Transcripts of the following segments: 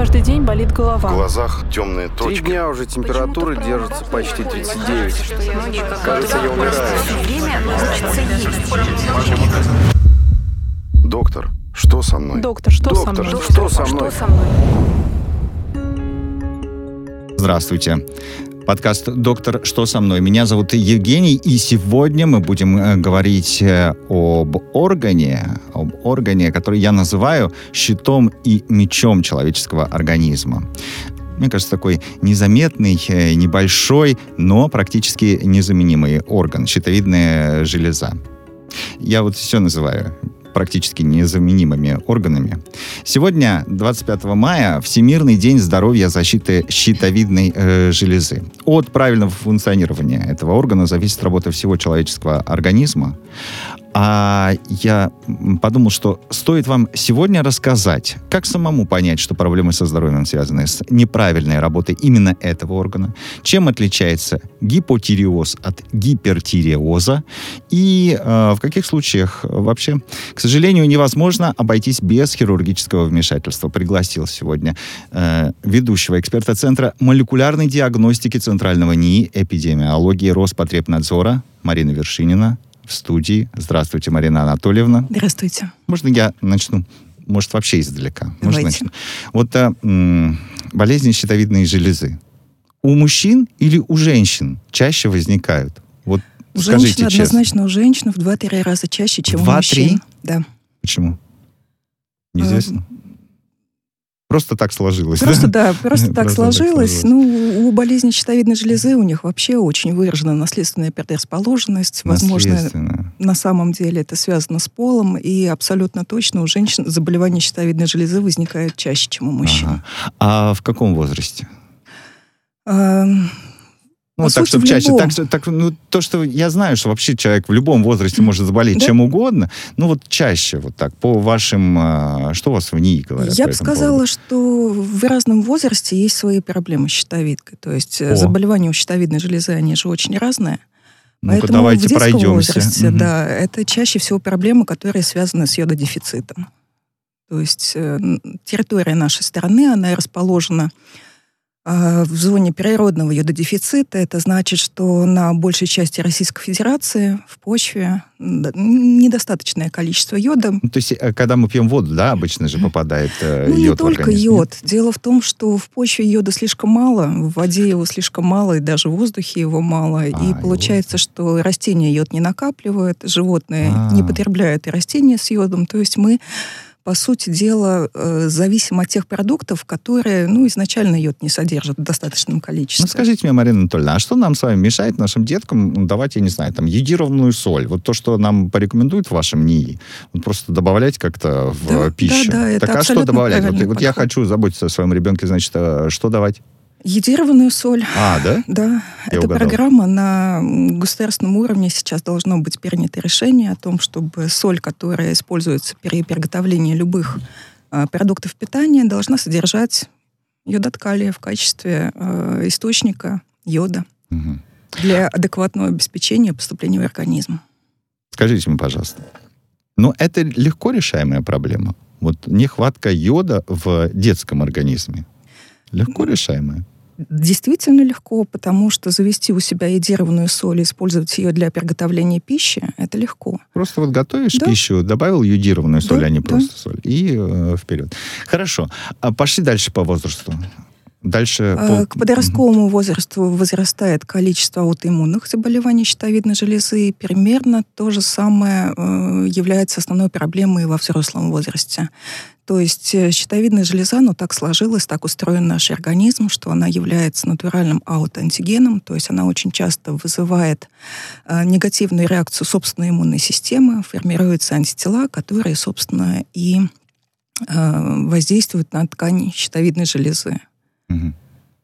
каждый день болит голова. В глазах темные точки. Три дня уже температура держится почти 39. Кажется, я умираю. Доктор, что со мной? Доктор, что со Доктор, мной? что со мной? Здравствуйте. Подкаст «Доктор, что со мной?». Меня зовут Евгений, и сегодня мы будем э, говорить э, об органе, об органе, который я называю щитом и мечом человеческого организма. Мне кажется, такой незаметный, э, небольшой, но практически незаменимый орган – щитовидная железа. Я вот все называю практически незаменимыми органами. Сегодня, 25 мая, Всемирный день здоровья защиты щитовидной э, железы. От правильного функционирования этого органа зависит работа всего человеческого организма. А я подумал, что стоит вам сегодня рассказать, как самому понять, что проблемы со здоровьем связаны с неправильной работой именно этого органа, чем отличается гипотиреоз от гипертиреоза и э, в каких случаях вообще, к сожалению, невозможно обойтись без хирургического вмешательства. Пригласил сегодня э, ведущего эксперта Центра молекулярной диагностики Центрального НИИ эпидемиологии Роспотребнадзора Марина Вершинина в студии. Здравствуйте, Марина Анатольевна. Здравствуйте. Можно я начну? Может, вообще издалека? Можно Давайте. начну? Вот а, м, болезни щитовидной железы. У мужчин или у женщин чаще возникают? Вот У скажите женщин честно. однозначно у женщин в 2-3 раза чаще, чем у Два-три? мужчин. Да. Почему? Неизвестно. Просто так сложилось. Просто да? да, просто так Просто так сложилось. сложилось. Ну, у болезни щитовидной железы у них вообще очень выражена наследственная предрасположенность. Возможно, на самом деле это связано с полом, и абсолютно точно у женщин заболевания щитовидной железы возникают чаще, чем у мужчин. Ага. А в каком возрасте? Ну, По так, сути, чтобы в чаще, так, что- так, ну, то, что я знаю, что вообще человек в любом возрасте может заболеть Да. чем угодно, ну, вот чаще вот так, по вашим, а, что у вас в НИИ говорят Я бы сказала, поводу? что в разном возрасте есть свои проблемы с щитовидкой. То есть э, О. заболевания у щитовидной железы, они же очень разные. Ну-ка, Поэтому давайте в детском пройдемся. возрасте, Мгм. да, это чаще всего проблемы, которые связаны с йододефицитом. То есть э, территория нашей страны, она расположена в зоне природного йододефицита. Это значит, что на большей части Российской Федерации в почве недостаточное количество йода. Ну, то есть, э, когда мы пьем воду, да, обычно же попадает э, Ну, не йод в только нет? йод. Дело в том, что в почве йода слишком мало, в воде его слишком мало, и даже в воздухе его мало. А, и и получается, что растения йод не накапливают, животные А. не потребляют и растения с йодом. То есть мы, по сути дела, э, зависим от тех продуктов, которые, ну, изначально йод не содержат в достаточном количестве. Ну, скажите мне, Марина Анатольевна, а что нам с вами мешает нашим деткам ну, давать, я не знаю, там, йодированную соль? Вот то, что нам порекомендуют в вашем НИИ, вот просто добавлять как-то в Да, пищу. да, да, это так а что добавлять? Вот, вот я хочу заботиться о своем ребенке, значит, э, что давать? Йодированную соль. А, да? Да, Я эта угадал. программа на государственном уровне сейчас должно быть принято решение о том, чтобы соль, которая используется при приготовлении любых а, продуктов питания, должна содержать йод калия в качестве э, источника йода Мгм. для адекватного обеспечения поступления в организм. Скажите мне, пожалуйста, но это легко решаемая проблема? Вот нехватка йода в детском организме. Легко решаемая? Действительно легко, потому что завести у себя йодированную соль и использовать ее для приготовления пищи – это легко. Просто вот готовишь Да. пищу, добавил йодированную соль, Да, а не да. просто соль, и э, вперед. Хорошо. А пошли дальше по возрасту. Дальше А, по... К подростковому возрасту возрастает количество аутоиммунных заболеваний щитовидной железы. Примерно то же самое э, является основной проблемой во взрослом возрасте. То есть э, щитовидная железа, ну так сложилось, так устроен наш организм, что она является натуральным аутоантигеном, то есть она очень часто вызывает э, негативную реакцию собственной иммунной системы, формируются антитела, которые, собственно, и воздействуют на ткань щитовидной железы. Мгм.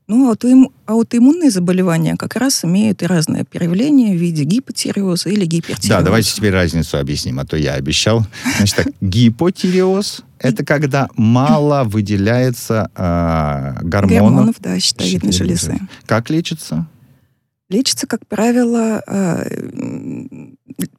Ну, аутоим- аутоиммунные заболевания как раз имеют и разные проявления в виде гипотиреоза или гипертиреоза. Да, давайте теперь разницу объясним, а то я обещал. Значит так, гипотиреоз – это когда мало выделяется э, гормонов. Гормонов, да, щитовидной железы. Как лечится? Лечится, как правило, э,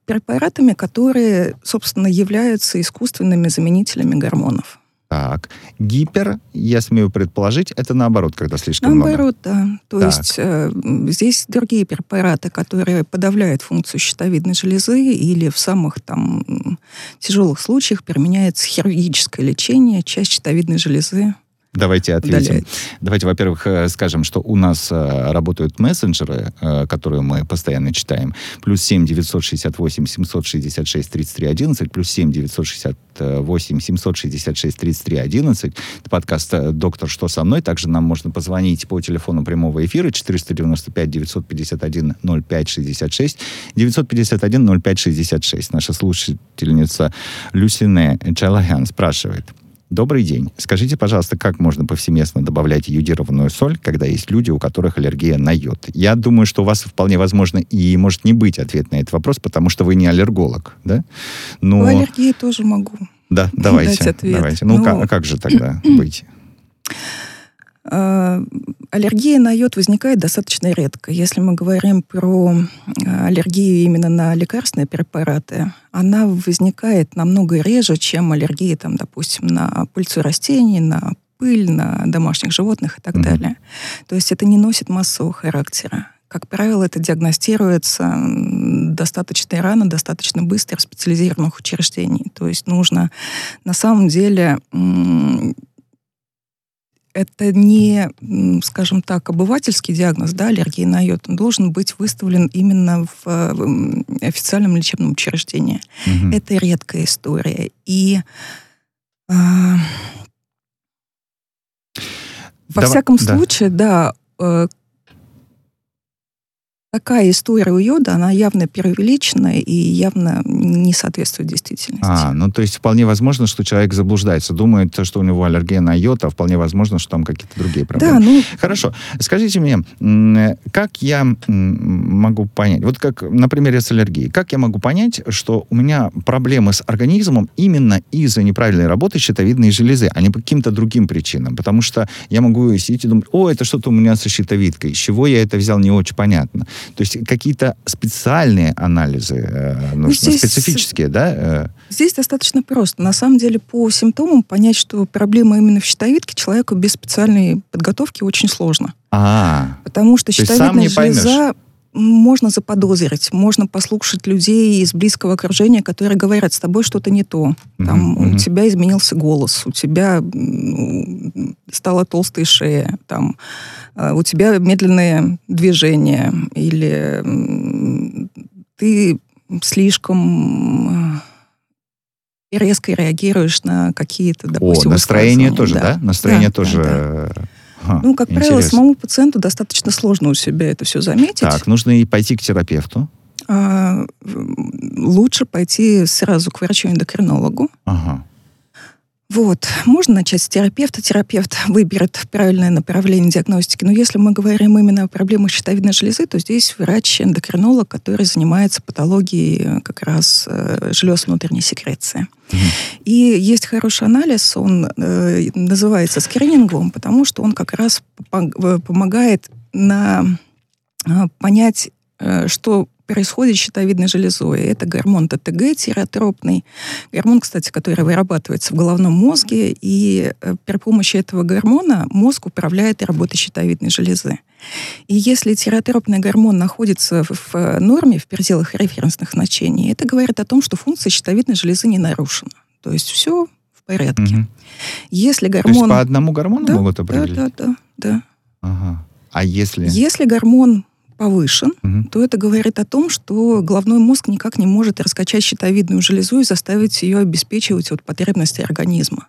препаратами, которые, собственно, являются искусственными заменителями гормонов. Так. Гипер, я смею предположить, это наоборот, когда слишком наоборот, много. Наоборот, да. То так. есть э, здесь другие препараты, которые подавляют функцию щитовидной железы или в самых там тяжелых случаях применяется хирургическое лечение, часть щитовидной железы Давайте ответим. Удаляет. Давайте, во-первых, э, скажем, что у нас э, работают мессенджеры, э, которые мы постоянно читаем. Плюс 7 968 766 33 11, плюс 7 968 766 33 11. Это подкаст «Доктор, что со мной?». Также нам можно позвонить по телефону прямого эфира 495 951 05 66 951 05 66. Наша слушательница Люсине Чалаган спрашивает – Добрый день. Скажите, пожалуйста, как можно повсеместно добавлять йодированную соль, когда есть люди, у которых аллергия на йод? Я думаю, что у вас вполне возможно и может не быть ответ на этот вопрос, потому что вы не аллерголог, да? Но... По аллергии тоже могу. Да, давайте. Давайте. Ну, ну как, а как же тогда быть? Аллергия на йод возникает достаточно редко. Если мы говорим про э, аллергию именно на лекарственные препараты, она возникает намного реже, чем аллергия, там, допустим, на пыльцу растений, на пыль, на домашних животных и так mm-hmm. далее. То есть это не носит массового характера. Как правило, это диагностируется достаточно рано, достаточно быстро в специализированных учреждениях. То есть нужно на самом деле это не, скажем так, обывательский диагноз, да, аллергии на йод, он должен быть выставлен именно в, в официальном лечебном учреждении. Угу. Это редкая история. И э, во Давай, всяком да. случае, да, э, такая история у йода, она явно преувеличена и явно не соответствует действительности. А, ну то есть вполне возможно, что человек заблуждается, думает, что у него аллергия на йод, а вполне возможно, что там какие-то другие проблемы. Да, ну... Хорошо. Скажите мне, как я могу понять, вот как на примере с аллергией, как я могу понять, что у меня проблемы с организмом именно из-за неправильной работы щитовидной железы, а не по каким-то другим причинам? Потому что я могу сидеть и думать, о, это что-то у меня со щитовидкой, с чего я это взял, не очень понятно. То есть какие-то специальные анализы э, нужны, ну, здесь, специфические, да? Э? Здесь достаточно просто. На самом деле по симптомам понять, что проблема именно в щитовидке человеку без специальной подготовки очень сложно. А, Потому что щитовидная железа можно заподозрить, можно послушать людей из близкого окружения, которые говорят, с тобой что-то не то. Там, mm-hmm. У тебя изменился голос, у тебя стала толстая шея, там, а, у тебя медленное движение, или ты слишком резко реагируешь на какие-то, допустим, О, настроение тоже, да? да? Настроение да, тоже... Да, да. Ага, ну, как интересно. правило, самому пациенту достаточно сложно у себя это все заметить. Так, нужно и пойти к терапевту. А, лучше пойти сразу к врачу-эндокринологу. Ага. Вот. Можно начать с терапевта. Терапевт выберет правильное направление диагностики. Но если мы говорим именно о проблемах щитовидной железы, то здесь врач-эндокринолог, который занимается патологией как раз э, желез внутренней секреции. И есть хороший анализ, он э, называется скрининговым, потому что он как раз помогает на, э, понять, э, что происходит с щитовидной железой. Это гормон ТТГ, тиреотропный. Гормон, кстати, который вырабатывается в головном мозге, и э, при помощи этого гормона мозг управляет работой щитовидной железы. И если тиреотропный гормон находится в, в норме, в пределах референсных значений, это говорит о том, что функция щитовидной железы не нарушена. То есть все в порядке. Угу. Если гормон... То есть по одному гормону да, могут определить? Да, да, да. да. Ага. А если... Если гормон повышен, угу. то это говорит о том, что головной мозг никак не может раскачать щитовидную железу и заставить ее обеспечивать вот потребности организма.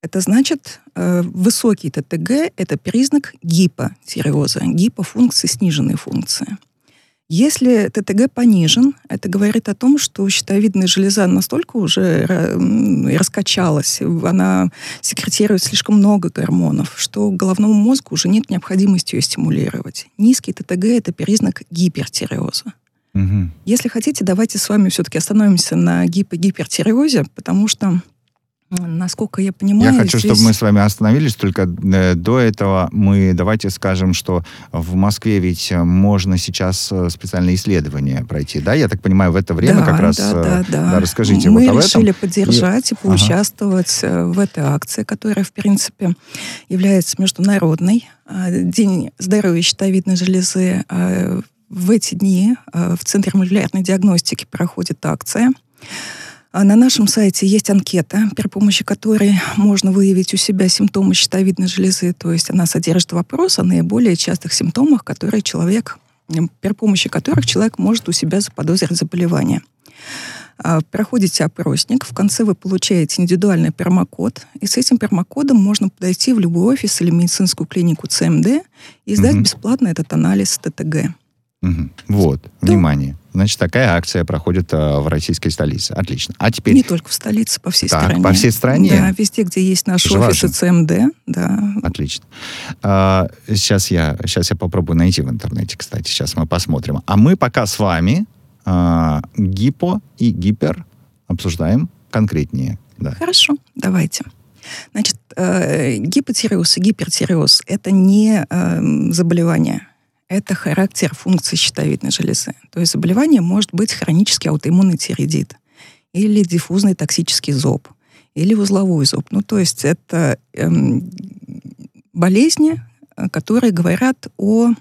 Это значит, э, высокий ТТГ – это признак гипотиреоза, гипофункции, сниженной функции. Если ТТГ понижен, это говорит о том, что щитовидная железа настолько уже раскачалась, она секретирует слишком много гормонов, что головному мозгу уже нет необходимости ее стимулировать. Низкий ТТГ – это признак гипертиреоза. Угу. Если хотите, давайте с вами все-таки остановимся на гипогипертиреозе, потому что Насколько я понимаю, Я хочу, здесь... чтобы мы с вами остановились, только э, до этого мы давайте скажем, что в Москве ведь можно сейчас э, специальные исследования пройти, да? Я так понимаю, в это время да, как раз... Да, э, да, да. да расскажите мы вот об решили этом. поддержать и, и поучаствовать ага. в этой акции, которая, в принципе, является международной. День здоровья щитовидной железы. В эти дни в Центре молекулярной диагностики проходит акция. А на нашем сайте есть анкета, при помощи которой можно выявить у себя симптомы щитовидной железы. То есть она содержит вопрос о наиболее частых симптомах, которые человек, при помощи которых человек может у себя заподозрить заболевание. А, проходите опросник, в конце вы получаете индивидуальный промокод, и с этим промокодом можно подойти в любой офис или медицинскую клинику ЦМД и сдать угу. бесплатно этот анализ ТТГ. Угу. Вот, да. внимание. Значит, такая акция проходит а, в российской столице. Отлично. А теперь... Не только в столице, по всей так, стране. по всей стране? Да, везде, где есть наши Это офисы важно. ЦМД. Да. Отлично. А, сейчас, я, сейчас я попробую найти в интернете, кстати. Сейчас мы посмотрим. А мы пока с вами а, гипо и гипер обсуждаем конкретнее. Да. Хорошо, давайте. Значит, э, гипотиреоз и гипертиреоз – это не э, заболевание это характер функции щитовидной железы. То есть заболевание может быть хронический аутоиммунный тиреидит или диффузный токсический зоб, или узловой зоб. Ну, то есть это эм, болезни, которые говорят о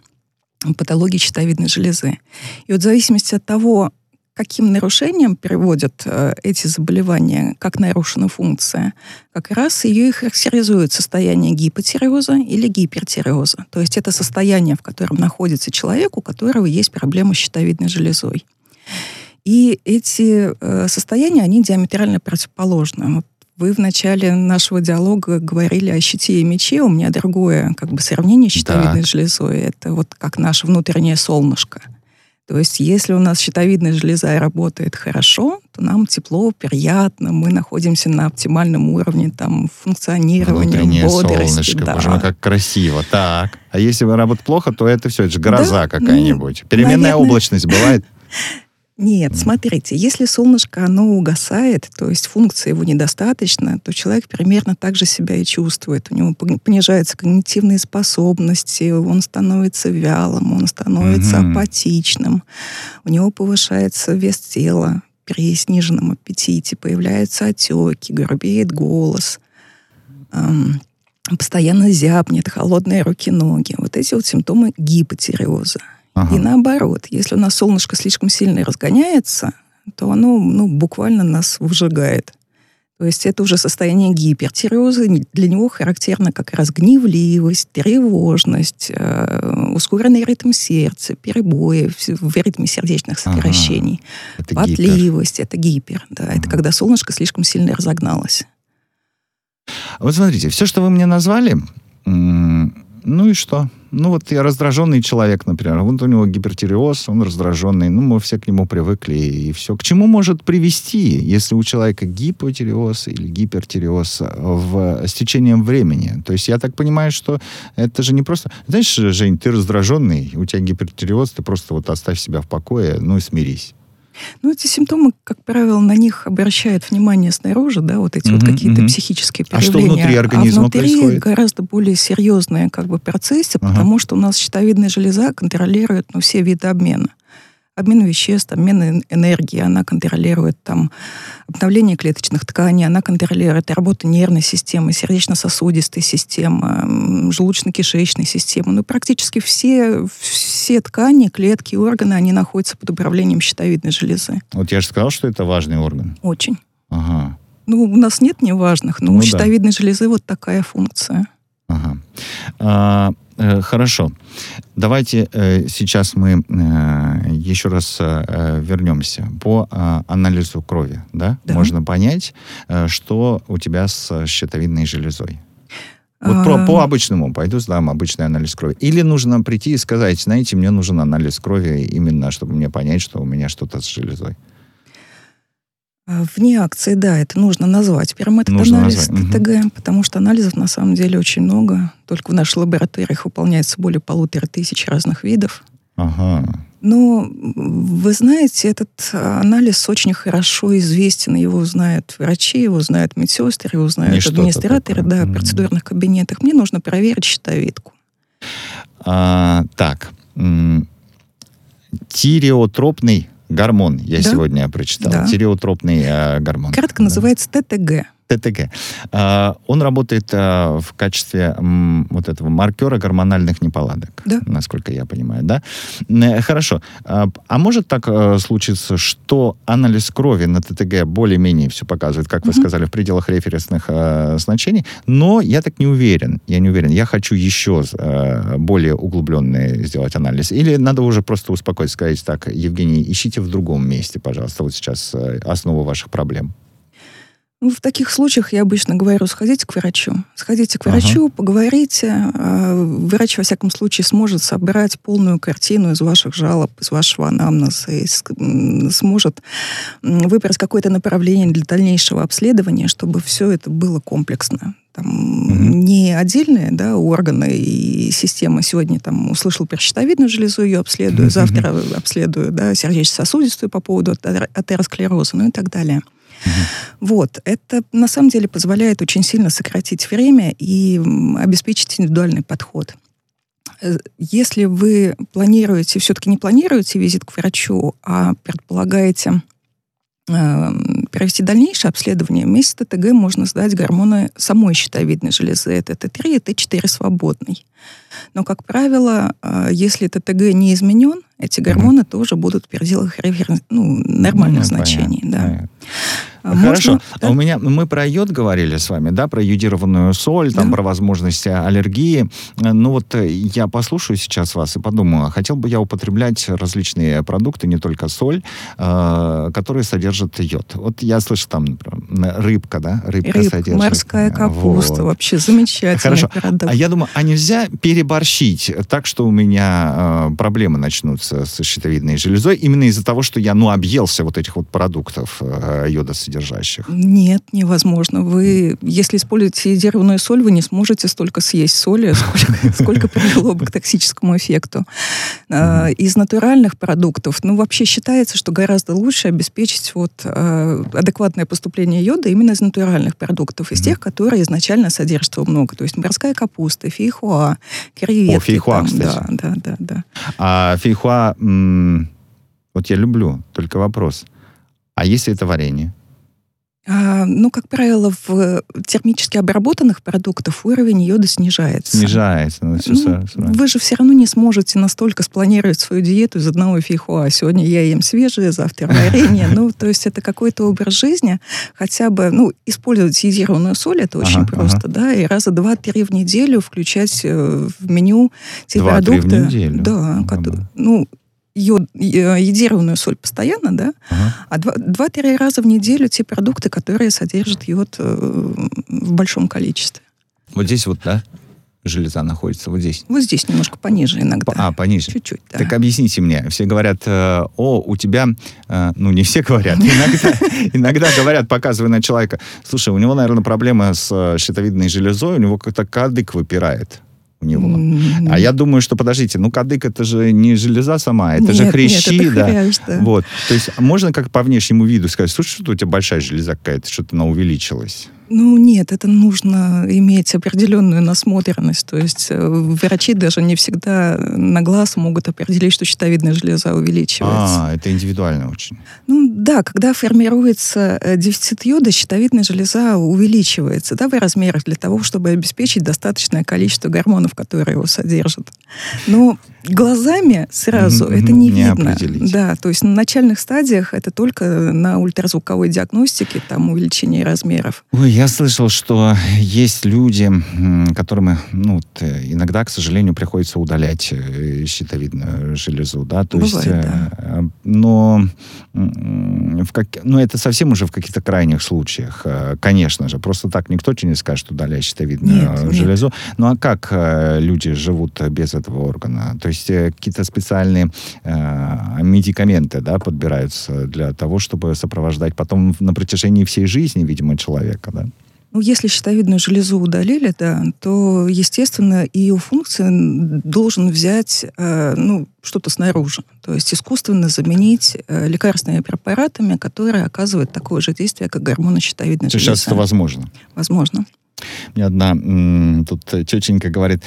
патологии щитовидной железы. И вот в зависимости от того, каким нарушением приводят э, эти заболевания, как нарушена функция, как раз ее и характеризует состояние гипотиреоза или гипертиреоза. То есть это состояние, в котором находится человек, у которого есть проблема с щитовидной железой. И эти э, состояния, они диаметрально противоположны. Вот вы в начале нашего диалога говорили о щите и мече. У меня другое как бы сравнение с щитовидной да. железой. Это вот как наше внутреннее солнышко. То есть, если у нас щитовидная железа работает хорошо, то нам тепло, приятно, мы находимся на оптимальном уровне там, функционирования, Внутреннее бодрости. солнышко, да. боже мой, как красиво. Так. А если работает плохо, то это все, это же гроза Да, какая-нибудь. ну, Переменная наверное. облачность бывает. Нет, смотрите, если солнышко, оно угасает, то есть функции его недостаточно, то человек примерно так же себя и чувствует. У него пон- понижаются когнитивные способности, он становится вялым, он становится Мгм. апатичным, у него повышается вес тела при сниженном аппетите, появляются отеки, грубеет голос, ам, постоянно зябнет, холодные руки-ноги. Вот эти вот симптомы гипотиреоза. Ага. И наоборот, если у нас солнышко слишком сильно разгоняется, то оно ну, буквально нас выжигает. То есть это уже состояние гипертиреоза. Для него характерна как раз гневливость, тревожность, э, ускоренный ритм сердца, перебои в, в ритме сердечных Ага. сокращений, Это гипер. потливость. Это гипер. Да, Это когда солнышко слишком сильно разогналось. Вот смотрите, все, что вы мне назвали, м, ну и что? Ну вот я раздраженный человек, например, вот у него гипертиреоз, он раздраженный, ну мы все к нему привыкли, и все. К чему может привести, если у человека гипотиреоз или гипертиреоз в, с течением времени? То есть я так понимаю, что это же не просто... Знаешь, Жень, ты раздраженный, у тебя гипертиреоз, ты просто вот оставь себя в покое, ну и смирись. Ну, эти симптомы, как правило, на них обращают внимание снаружи, да, вот эти вот Мгм, какие-то мгм. психические А что проявления. внутри организма а внутри происходит? гораздо более серьезные как бы процессы, Ага. потому что у нас щитовидная железа контролирует ну, все виды обмена. Обмен веществ, обмен эн- энергии, она контролирует там обновление клеточных тканей, она контролирует работу нервной системы, сердечно-сосудистой системы, желудочно-кишечной системы. Ну, практически все, все ткани, клетки, органы, они находятся под управлением щитовидной железы. Вот я же сказал, что это важный орган. Очень. Ага. Ну, у нас нет неважных, но Ну у да. щитовидной железы вот такая функция. Ага. А, хорошо. Давайте э, сейчас мы э, еще раз э, вернемся по э, анализу крови. Да? Да. Можно понять, э, что у тебя с щитовидной железой. Вот А, про, по обычному пойду сдам обычный анализ крови. Или нужно прийти и сказать, знаете, мне нужен анализ крови именно, чтобы мне понять, что у меня что-то с железой. А, Вне акции, да, это нужно назвать. Прям этот Нужно анализ назвать. ТТГ, потому что анализов на самом деле очень много. Только в наших лабораториях выполняется более полутора тысяч разных видов. Ага. Но вы знаете, этот анализ очень хорошо известен. Его знают врачи, его знают медсестры, его знают Не администраторы да, в процедурных кабинетах. Мне нужно проверить щитовидку. А, так. Тиреотропный гормон. Я Да. сегодня прочитал. Да. Тиреотропный э, гормон. Кратко Да. называется ТТГ. ТТГ. А, Он работает а, в качестве вот этого маркера гормональных неполадок, Да. насколько я понимаю, да? Э, Хорошо. А а может так э, случиться, что анализ крови на ТТГ более-менее все показывает, как вы Мгм. сказали, в пределах референсных значений, но я так не уверен, я не уверен. Я хочу еще более углубленный сделать анализ. Или надо уже просто успокоить, сказать так, Евгений, ищите в другом месте, пожалуйста, вот сейчас э, основу ваших проблем. Ну, в таких случаях я обычно говорю, сходите к врачу. Сходите к Ага. врачу, поговорите. А, Врач, во всяком случае, сможет собрать полную картину из ваших жалоб, из вашего анамнеза, и сможет выбрать какое-то направление для дальнейшего обследования, чтобы все это было комплексно. Там Мгм. не отдельные да, органы и системы. Сегодня там услышал про щитовидную железу, ее обследую, завтра обследую да, сердечно-сосудистую по поводу атер- атеросклероза, ну и так далее. Вот, это на самом деле позволяет очень сильно сократить время и обеспечить индивидуальный подход. Э, Если вы планируете, все-таки не планируете визит к врачу, а предполагаете э, провести дальнейшее обследование, вместе с ТТГ можно сдать гормоны самой щитовидной железы. Это Т3 и Т4 свободный. Но, как правило, э, если ТТГ не изменен, эти гормоны тоже будут в пределах ну, нормальных Ну, значений. понятно, да. понятно. А Хорошо. можно- А у меня мы про йод говорили с вами, да, про йодированную соль, там Да. про возможности аллергии. Ну вот э, я послушаю сейчас вас и подумаю, а хотел бы я употреблять различные продукты, не только соль, э, которые содержат йод. Вот я слышу там например, рыбка, да, рыбка Рыбка, содержит. морская э, капуста. вот. Вообще замечательный Хорошо. продукт. А я думаю, а нельзя переборщить так, что у меня э, проблемы начнутся со щитовидной железой именно из-за того, что я, ну, объелся вот этих вот продуктов э, йодосодержащих? Нет, невозможно. Вы, если используете йодированную соль, вы не сможете столько съесть соли, сколько, сколько привело бы к токсическому эффекту. А, Из натуральных продуктов, ну, вообще считается, что гораздо лучше обеспечить вот а, адекватное поступление йода именно из натуральных продуктов, из тех, которые изначально содержат его много. То есть морская капуста, фейхоа, креветки. О, фейхоа, там, кстати. Да, да, да, да. А фейхуа, вот я люблю, только вопрос. А если это варенье? А, ну, как правило, в термически обработанных продуктах уровень йода снижается. Снижается. Ну, Ну, вы же все равно не сможете настолько спланировать свою диету из одного фейхуа. Сегодня я ем свежее, завтра варенье. Ну, то есть это какой-то образ жизни. Хотя бы, ну, использовать йодированную соль, это очень Ага, просто, да, и раза два-три в неделю включать э, в меню те Два-три в продукты. неделю? Да. ну, йод, э, йодированную соль постоянно, да, Ага. а два- два-три раза в неделю те продукты, которые содержат йод э, в большом количестве. Вот здесь вот, да, железа находится, вот здесь. Вот здесь немножко пониже иногда. А, пониже. Чуть-чуть, да. Так объясните мне. Все говорят, э, о, у тебя, э, ну не все говорят, иногда, иногда говорят, показывая на человека, слушай, у него, наверное, проблема с щитовидной железой, у него как-то кадык выпирает у него. М, А я думаю, что, подождите, ну кадык это же не железа сама, это же нет, хрящи, нет, это да. хрящ, да. Вот. То есть можно как по внешнему виду сказать, слушай, что у тебя большая железа какая-то, что-то она увеличилась. Ну, нет, это нужно иметь определенную насмотренность. То есть э, врачи даже не всегда на глаз могут определить, что щитовидная железа увеличивается. А, это индивидуально очень. Ну да, когда формируется э, дефицит йода, щитовидная железа увеличивается да, в размерах для того, чтобы обеспечить достаточное количество гормонов, которые его содержат. Но глазами сразу Мгм, это не, не видно. определить. Да, то есть на начальных стадиях это только на ультразвуковой диагностике, там увеличение размеров. Ой, я слышал, что есть люди, которым ну, вот, э, иногда, к сожалению, приходится удалять э, щитовидную железу, да, то Бывает, есть, э, да. но, в как, ну, это совсем уже в каких-то крайних случаях, конечно же, просто так никто тебе не скажет удалять щитовидную Нет, нет. железу. Ну, а как люди живут без этого органа? То есть э, какие-то специальные э, медикаменты, да, подбираются для того, чтобы сопровождать потом на протяжении всей жизни, видимо, человека, да? Ну, если щитовидную железу удалили, да, то, естественно, и ее функции должен взять э, ну, что-то снаружи. То есть искусственно заменить э, лекарственными препаратами, которые оказывают такое же действие, как гормоны щитовидной железы. Сейчас это возможно? Возможно. Мне одна тут тетенька говорит,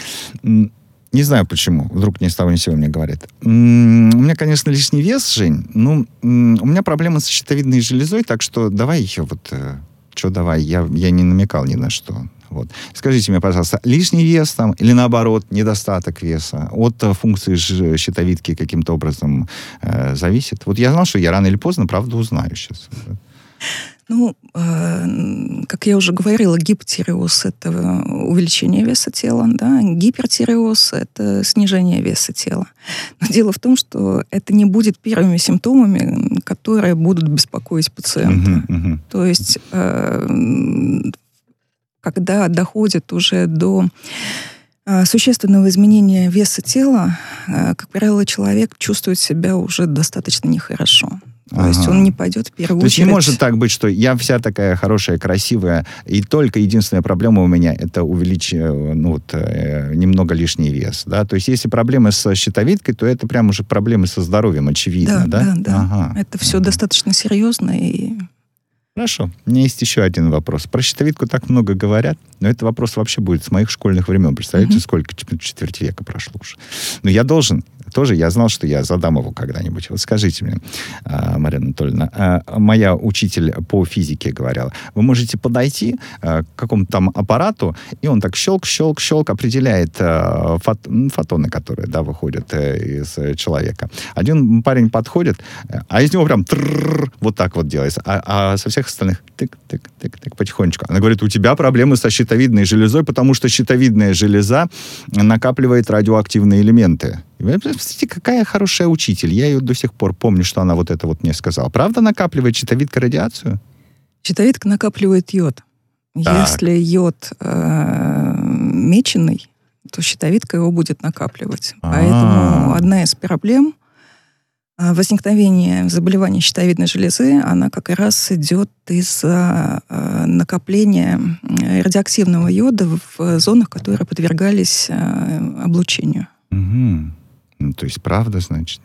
не знаю почему, вдруг ни с того ни сего мне говорит. У меня, конечно, лишний вес, Жень, ну, у меня проблемы с щитовидной железой, так что давай еще вот э, что давай, я, я не намекал ни на что. Вот. Скажите мне, пожалуйста, лишний вес там или наоборот недостаток веса от э, функции щитовидки каким-то образом э, зависит? Вот я знал, что я рано или поздно, правда, узнаю сейчас. Ну, э, как я уже говорила, гипотиреоз – это увеличение веса тела, да, гипертиреоз – это снижение веса тела. Но дело в том, что это не будет первыми симптомами, которые будут беспокоить пациента. Uh-huh, uh-huh. То есть, э, когда доходит уже до э, существенного изменения веса тела, э, как правило, человек чувствует себя уже достаточно нехорошо. То ага. есть он не пойдет в первую То очередь. есть не может так быть, что я вся такая хорошая, красивая, и только единственная проблема у меня это увеличить ну, вот, э, немного лишний вес. Да? То есть если проблемы с щитовидкой, то это прям уже проблемы со здоровьем, очевидно. Да, да, да. да. Ага. Это все ага. достаточно серьезно и Хорошо. У меня есть еще один вопрос. Про щитовидку так много говорят, но этот вопрос вообще будет с моих школьных времен. Представляете, mm-hmm. сколько четверть века прошло уже. Но я должен тоже я знал, что я задам его когда-нибудь. Вот скажите мне, а, Мария Анатольевна, а, моя учитель по физике говорила, вы можете подойти а, к какому-то там аппарату, и он так щелк, щелк, щелк определяет фотоны, которые, да, выходят э, из человека. Один парень подходит, а из него прям вот так вот делается, а, а со всех остальных тык, тык, тык, тык, потихонечку. Она говорит, у тебя проблемы со щитовидной железой, потому что щитовидная железа накапливает радиоактивные элементы. Посмотрите, какая хорошая учитель. Я ее до сих пор помню, что она вот это вот мне сказала. Правда накапливает щитовидка радиацию? Щитовидка накапливает йод. Так. Если йод э, меченый, то щитовидка его будет накапливать. А-а-а. Поэтому одна из проблем э, возникновения заболевания щитовидной железы, она как раз идет из-за э, накопления радиоактивного йода в зонах, которые подвергались э, облучению. Угу. Ну, то есть правда, значит?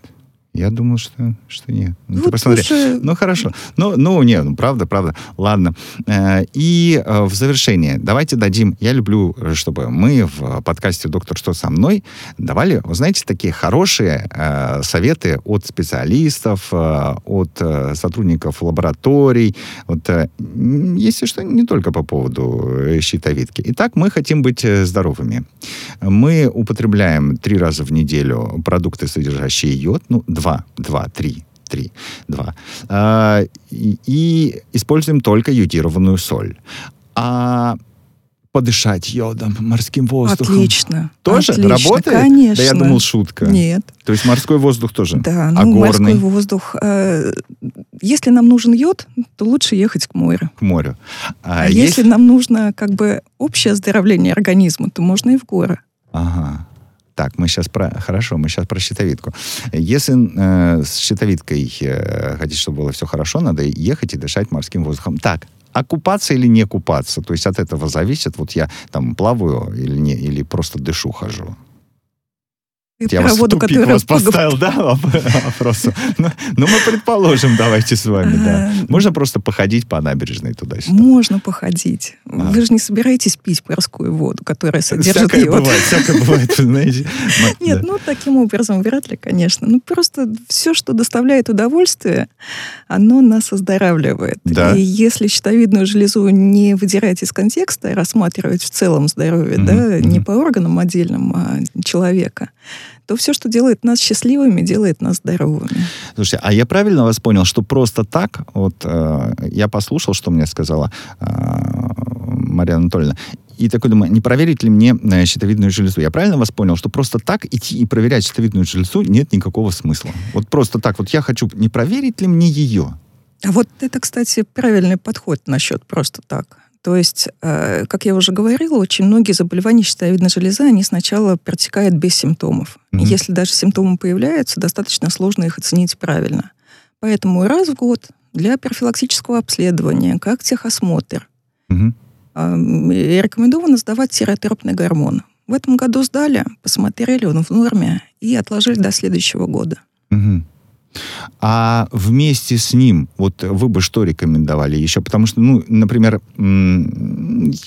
Я думал, что, что нет. Ну, вот ты посмотри. Уже... Ну, хорошо. Ну, ну, нет, ну, правда, правда. Ладно. Э, и э, в завершение давайте дадим... Я люблю, чтобы мы в подкасте «Доктор, что со мной» давали, вы знаете, такие хорошие э, советы от специалистов, от сотрудников лабораторий. Вот, если что, не только по поводу щитовидки. Итак, мы хотим быть здоровыми. Мы употребляем три раза в неделю продукты, содержащие йод, ну, два два, два, три, три, два. А, и, и используем только йодированную соль. А подышать йодом, морским воздухом. Отлично. Тоже Отлично, работает? Конечно. Да я думал, шутка. Нет. То есть морской воздух тоже? Да, ну, а горный? морской воздух. Э, если нам нужен йод, то лучше ехать к морю. К морю. А, а если... если нам нужно как бы общее оздоровление организма, то можно и в горы. Ага. Так, мы сейчас про... Хорошо, мы сейчас про щитовидку. Если э, с щитовидкой э, хотите, чтобы было все хорошо, надо ехать и дышать морским воздухом. Так, а купаться или не купаться? То есть от этого зависит, вот я там плаваю или, не, или просто дышу, хожу. Я вас воду, в тупик которая... вас поставил, да, вопросу. Ну, ну, мы предположим, давайте с вами, да. Можно просто походить по набережной туда-сюда? Можно походить. А. Вы же не собираетесь пить морскую воду, которая содержит всякое йод. бывает, всякое бывает, знаете. Нет, ну, таким образом вряд ли, конечно. Ну, просто все, что доставляет удовольствие, оно нас оздоравливает. Да. И если щитовидную железу не выдирать из контекста, рассматривать в целом здоровье, да, не по органам отдельным, а человека, то все, что делает нас счастливыми, делает нас здоровыми. Слушайте, а я правильно вас понял, что просто так, вот э, я послушал, что мне сказала э, Мария Анатольевна, и такой думаю, не проверить ли мне э, щитовидную железу? Я правильно вас понял, что просто так идти и проверять щитовидную железу нет никакого смысла? Вот просто так, вот я хочу, не проверить ли мне ее? А вот это, кстати, правильный подход насчет просто так. То есть, э, как я уже говорила, очень многие заболевания щитовидной железы, они сначала протекают без симптомов. Mm-hmm. Если даже симптомы появляются, достаточно сложно их оценить правильно. Поэтому раз в год для профилактического обследования, как техосмотр, mm-hmm. рекомендовано сдавать тиреотропный гормон. В этом году сдали, посмотрели, он в норме, и отложили до следующего года. А вместе с ним, вот вы бы что рекомендовали еще? Потому что, ну, например,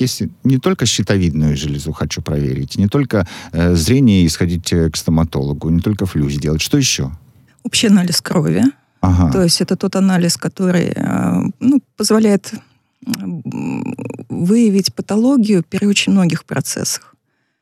если не только щитовидную железу хочу проверить, не только э, зрение и сходить э, к стоматологу, не только флюс сделать, что еще? Общий анализ крови. Ага. То есть это тот анализ, который э, ну, позволяет выявить патологию при очень многих процессах.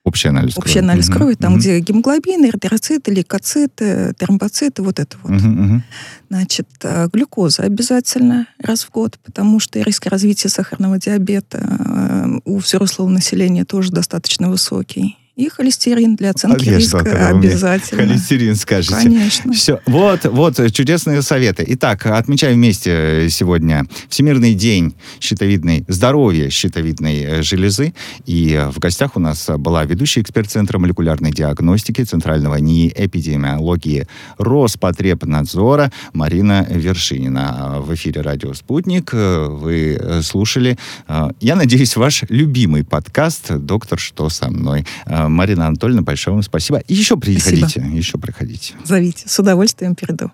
Общий анализ крови. Общий анализ крови, там, угу. где гемоглобин, эритроциты, лейкоциты, термоциты, вот это вот. Угу, угу. Значит, э, глюкоза обязательно раз в год, потому что риск развития сахарного диабета э, у взрослого населения тоже достаточно высокий. И холестерин для оценки а риска ждал, обязательно. Холестерин скажете. Конечно. Все. Вот, вот, чудесные советы. Итак, отмечаем вместе сегодня Всемирный день щитовидной, здоровья щитовидной э, железы. И в гостях у нас была ведущая эксперт Центра молекулярной диагностики Центрального НИИ эпидемиологии Роспотребнадзора Марина Вершинина. В эфире «Радио Спутник» вы слушали, э, я надеюсь, ваш любимый подкаст «Доктор, что со мной?» Марина Анатольевна, большое вам спасибо. И еще приходите, спасибо. еще приходите. Зовите, с удовольствием перейду.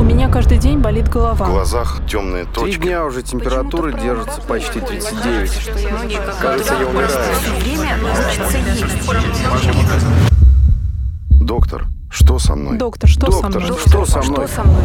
У меня каждый день болит голова. В глазах темные точки. Три дня уже температура держится почти 39. Кажется, я умираю. Доктор, что со мной? Доктор, что Доктор, со мной? Что со мной? Что со мной?